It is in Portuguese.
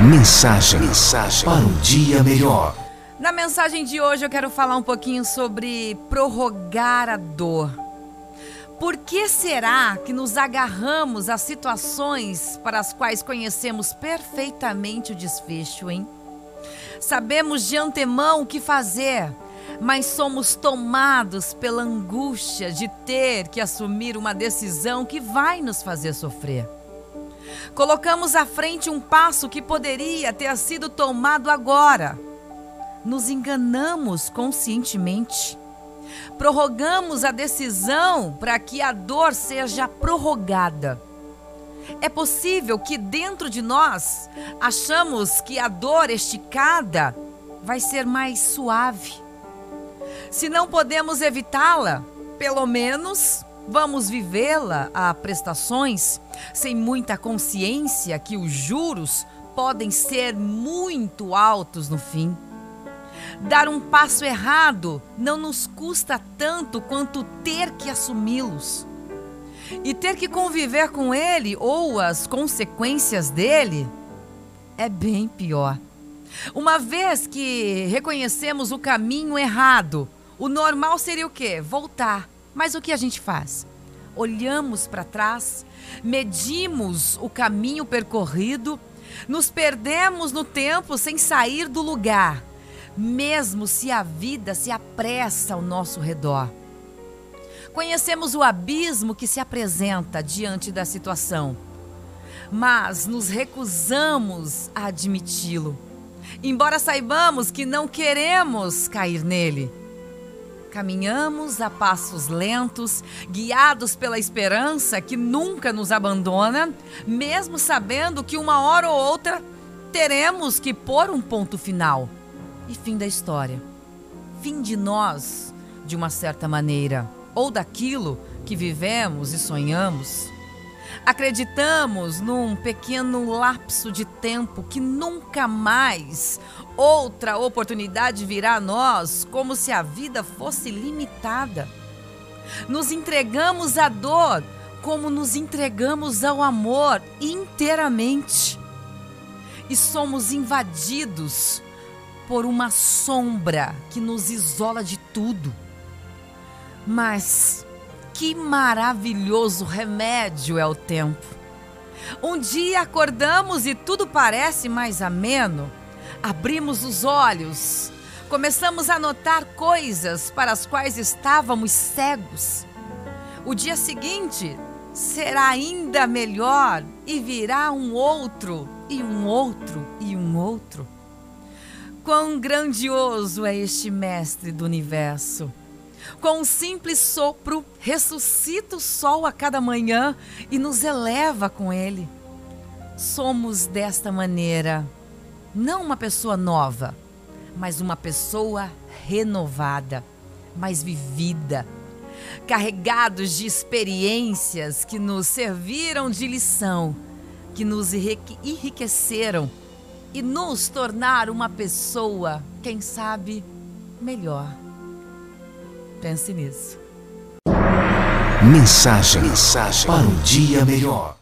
Mensagem, mensagem para um dia melhor. Na mensagem de hoje eu quero falar um pouquinho sobre prorrogar a dor. Por que será que nos agarramos a situações para as quais conhecemos perfeitamente o desfecho, hein? Sabemos de antemão o que fazer, mas somos tomados pela angústia de ter que assumir uma decisão que vai nos fazer sofrer. Colocamos à frente um passo que poderia ter sido tomado agora. Nos enganamos conscientemente. Prorrogamos a decisão para que a dor seja prorrogada. É possível que dentro de nós achamos que a dor esticada vai ser mais suave. Se não podemos evitá-la, pelo menos vamos vivê-la a prestações sem muita consciência que os juros podem ser muito altos no fim. Dar um passo errado não nos custa tanto quanto ter que assumi-los. E ter que conviver com ele ou as consequências dele é bem pior. Uma vez que reconhecemos o caminho errado, o normal seria o quê? Voltar. Mas o que a gente faz? Olhamos para trás, medimos o caminho percorrido, nos perdemos no tempo sem sair do lugar, mesmo se a vida se apressa ao nosso redor. Conhecemos o abismo que se apresenta diante da situação, mas nos recusamos a admiti-lo, embora saibamos que não queremos cair nele. Caminhamos a passos lentos, guiados pela esperança que nunca nos abandona, mesmo sabendo que uma hora ou outra teremos que pôr um ponto final. E fim da história. Fim de nós, de uma certa maneira, ou daquilo que vivemos e sonhamos. Acreditamos num pequeno lapso de tempo que nunca mais outra oportunidade virá a nós, como se a vida fosse limitada. Nos entregamos à dor como nos entregamos ao amor inteiramente. E somos invadidos por uma sombra que nos isola de tudo. Mas que maravilhoso remédio é o tempo. Um dia acordamos e tudo parece mais ameno. Abrimos os olhos, começamos a notar coisas para as quais estávamos cegos. O dia seguinte será ainda melhor e virá um outro, e um outro, e um outro. Quão grandioso é este Mestre do Universo! Com um simples sopro, ressuscita o sol a cada manhã e nos eleva com ele. Somos desta maneira, não uma pessoa nova, mas uma pessoa renovada, mais vivida, carregados de experiências que nos serviram de lição, que nos enriqueceram e nos tornaram uma pessoa, quem sabe, melhor. Pense nisso. Mensagem, mensagem para um dia melhor.